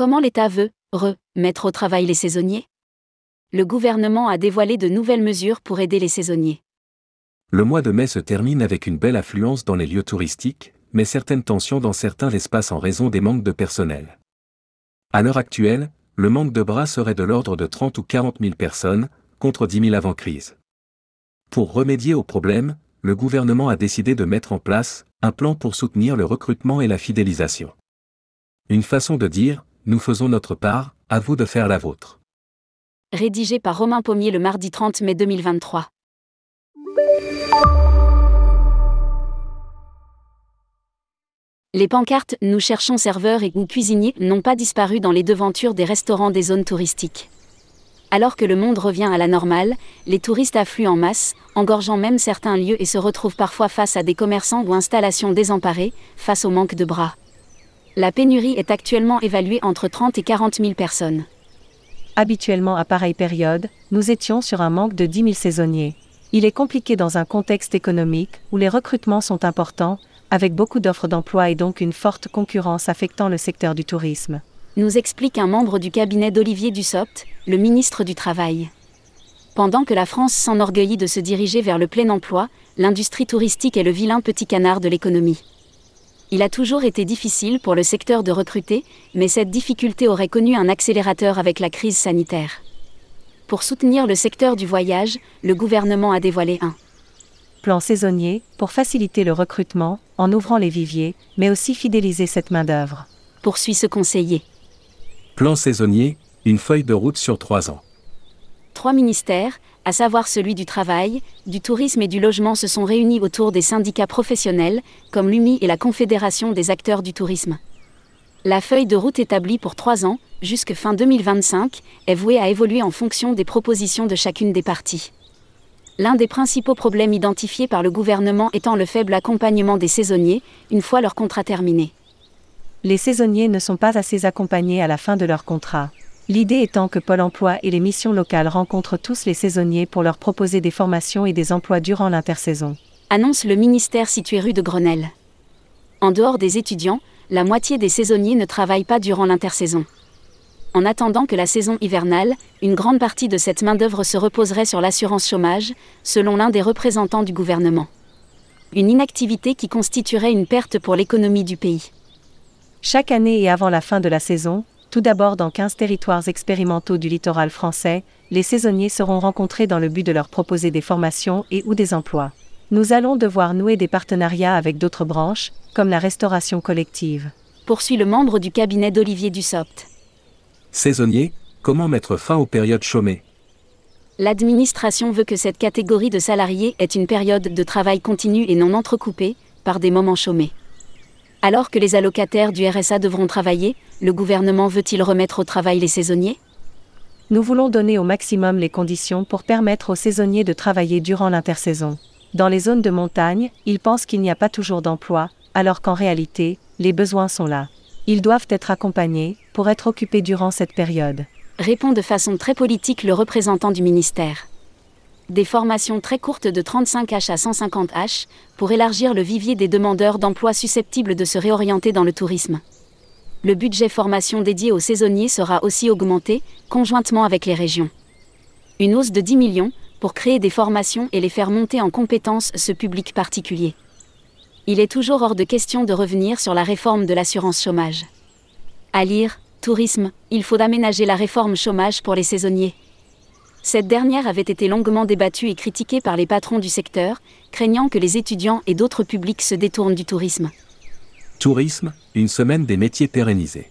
Comment l'État veut remettre au travail les saisonniers? Le gouvernement a dévoilé de nouvelles mesures pour aider les saisonniers. Le mois de mai se termine avec une belle affluence dans les lieux touristiques, mais certaines tensions dans certains espaces en raison des manques de personnel. À l'heure actuelle, le manque de bras serait de l'ordre de 30 ou 40 000 personnes, contre 10 000 avant crise. Pour remédier au problème, le gouvernement a décidé de mettre en place un plan pour soutenir le recrutement et la fidélisation. Une façon de dire, nous faisons notre part, à vous de faire la vôtre. Rédigé par Romain Pommier le mardi 30 mai 2023. Les pancartes Nous cherchons serveurs et ou cuisiniers n'ont pas disparu dans les devantures des restaurants des zones touristiques. Alors que le monde revient à la normale, les touristes affluent en masse, engorgeant même certains lieux et se retrouvent parfois face à des commerçants ou installations désemparés, face au manque de bras. La pénurie est actuellement évaluée entre 30 et 40 000 personnes. Habituellement à pareille période, nous étions sur un manque de 10 000 saisonniers. Il est compliqué dans un contexte économique où les recrutements sont importants, avec beaucoup d'offres d'emploi et donc une forte concurrence affectant le secteur du tourisme. Nous explique un membre du cabinet d'Olivier Dussopt, le ministre du Travail. Pendant que la France s'enorgueillit de se diriger vers le plein emploi, l'industrie touristique est le vilain petit canard de l'économie. Il a toujours été difficile pour le secteur de recruter, mais cette difficulté aurait connu un accélérateur avec la crise sanitaire. Pour soutenir le secteur du voyage, le gouvernement a dévoilé un plan saisonnier pour faciliter le recrutement en ouvrant les viviers, mais aussi fidéliser cette main-d'œuvre. Poursuit ce conseiller. Plan saisonnier, une feuille de route sur trois ans. Trois ministères, à savoir celui du travail, du tourisme et du logement, se sont réunis autour des syndicats professionnels, comme l'UMI et la Confédération des acteurs du tourisme. La feuille de route établie pour trois ans, jusque fin 2025, est vouée à évoluer en fonction des propositions de chacune des parties l'un des principaux problèmes identifiés par le gouvernement étant le faible accompagnement des saisonniers, une fois leur contrat terminé. Les saisonniers ne sont pas assez accompagnés à la fin de leur contrat. L'idée étant que Pôle Emploi et les missions locales rencontrent tous les saisonniers pour leur proposer des formations et des emplois durant l'intersaison. Annonce le ministère situé rue de Grenelle. En dehors des étudiants, la moitié des saisonniers ne travaillent pas durant l'intersaison. En attendant que la saison hivernale, une grande partie de cette main-d'œuvre se reposerait sur l'assurance chômage, selon l'un des représentants du gouvernement. Une inactivité qui constituerait une perte pour l'économie du pays. Chaque année et avant la fin de la saison, tout d'abord dans 15 territoires expérimentaux du littoral français, les saisonniers seront rencontrés dans le but de leur proposer des formations et ou des emplois. Nous allons devoir nouer des partenariats avec d'autres branches, comme la restauration collective. Poursuit le membre du cabinet d'Olivier Dussopt. Saisonnier, comment mettre fin aux périodes chômées? L'administration veut que cette catégorie de salariés ait une période de travail continue et non entrecoupée, par des moments chômés. Alors que les allocataires du RSA devront travailler, le gouvernement veut-il remettre au travail les saisonniers? Nous voulons donner au maximum les conditions pour permettre aux saisonniers de travailler durant l'intersaison. Dans les zones de montagne, ils pensent qu'il n'y a pas toujours d'emploi, alors qu'en réalité, les besoins sont là. Ils doivent être accompagnés pour être occupés durant cette période. Répond de façon très politique le représentant du ministère. Des formations très courtes de 35H à 150H pour élargir le vivier des demandeurs d'emploi susceptibles de se réorienter dans le tourisme. Le budget formation dédié aux saisonniers sera aussi augmenté, conjointement avec les régions. Une hausse de 10 millions pour créer des formations et les faire monter en compétences ce public particulier il est toujours hors de question de revenir sur la réforme de l'assurance chômage. À lire, tourisme, il faut aménager la réforme chômage pour les saisonniers. Cette dernière avait été longuement débattue et critiquée par les patrons du secteur, craignant que les étudiants et d'autres publics se détournent du tourisme. Tourisme, une semaine des métiers pérennisés.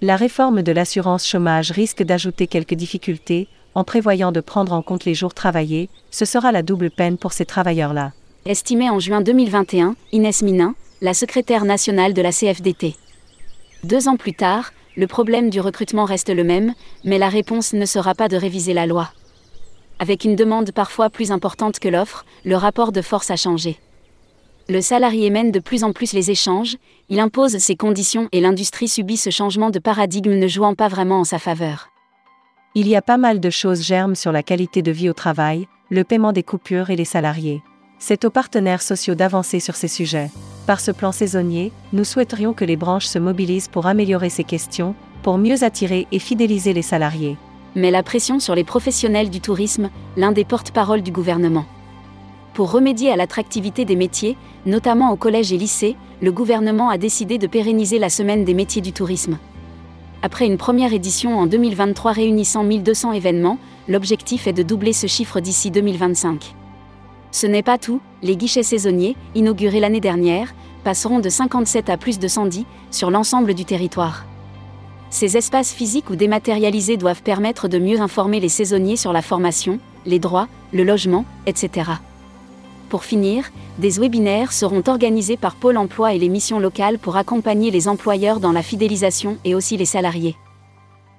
La réforme de l'assurance chômage risque d'ajouter quelques difficultés, en prévoyant de prendre en compte les jours travaillés, ce sera la double peine pour ces travailleurs-là estimait en juin 2021 Inès Minin, la secrétaire nationale de la CFDT. Deux ans plus tard, le problème du recrutement reste le même, mais la réponse ne sera pas de réviser la loi. Avec une demande parfois plus importante que l'offre, le rapport de force a changé. Le salarié mène de plus en plus les échanges, il impose ses conditions et l'industrie subit ce changement de paradigme ne jouant pas vraiment en sa faveur. Il y a pas mal de choses germes sur la qualité de vie au travail, le paiement des coupures et les salariés. C'est aux partenaires sociaux d'avancer sur ces sujets. Par ce plan saisonnier, nous souhaiterions que les branches se mobilisent pour améliorer ces questions, pour mieux attirer et fidéliser les salariés. Mais la pression sur les professionnels du tourisme, l'un des porte-parole du gouvernement. Pour remédier à l'attractivité des métiers, notamment au collège et lycée, le gouvernement a décidé de pérenniser la semaine des métiers du tourisme. Après une première édition en 2023 réunissant 1200 événements, l'objectif est de doubler ce chiffre d'ici 2025. Ce n'est pas tout, les guichets saisonniers, inaugurés l'année dernière, passeront de 57 à plus de 110 sur l'ensemble du territoire. Ces espaces physiques ou dématérialisés doivent permettre de mieux informer les saisonniers sur la formation, les droits, le logement, etc. Pour finir, des webinaires seront organisés par Pôle Emploi et les missions locales pour accompagner les employeurs dans la fidélisation et aussi les salariés.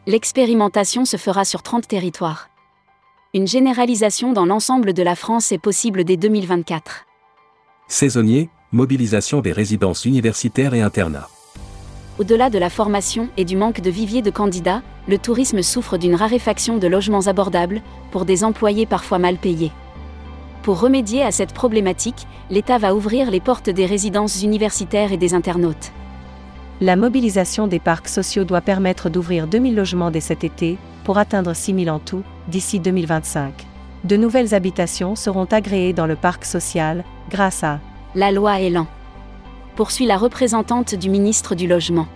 L'expérimentation se fera sur 30 territoires. Une généralisation dans l'ensemble de la France est possible dès 2024. Saisonniers, mobilisation des résidences universitaires et internats. Au-delà de la formation et du manque de vivier de candidats, le tourisme souffre d'une raréfaction de logements abordables, pour des employés parfois mal payés. Pour remédier à cette problématique, l'État va ouvrir les portes des résidences universitaires et des internautes. La mobilisation des parcs sociaux doit permettre d'ouvrir 2000 logements dès cet été, pour atteindre 6000 en tout, d'ici 2025. De nouvelles habitations seront agréées dans le parc social, grâce à la loi Elan. Poursuit la représentante du ministre du Logement.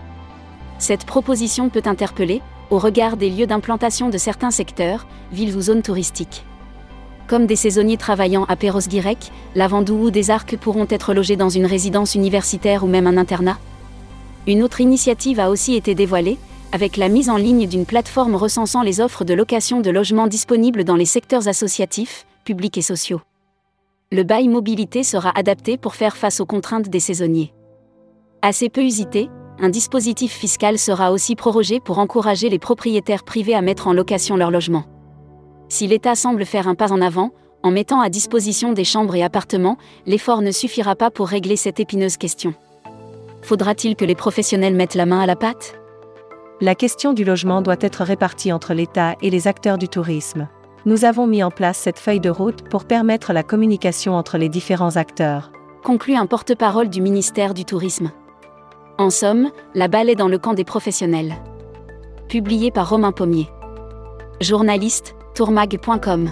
Cette proposition peut interpeller, au regard des lieux d'implantation de certains secteurs, villes ou zones touristiques. Comme des saisonniers travaillant à Perros-Guirec, Lavandou ou des Arcs pourront être logés dans une résidence universitaire ou même un internat. Une autre initiative a aussi été dévoilée, avec la mise en ligne d'une plateforme recensant les offres de location de logements disponibles dans les secteurs associatifs, publics et sociaux le bail mobilité sera adapté pour faire face aux contraintes des saisonniers. Assez peu usité, un dispositif fiscal sera aussi prorogé pour encourager les propriétaires privés à mettre en location leur logement. Si l'État semble faire un pas en avant, en mettant à disposition des chambres et appartements, l'effort ne suffira pas pour régler cette épineuse question. Faudra-t-il que les professionnels mettent la main à la pâte? La question du logement doit être répartie entre l'État et les acteurs du tourisme nous avons mis en place cette feuille de route pour permettre la communication entre les différents acteurs. Conclut un porte-parole du ministère du Tourisme. En somme, la balle est dans le camp des professionnels. Publié par Romain Pommier. Journaliste, tourmag.com.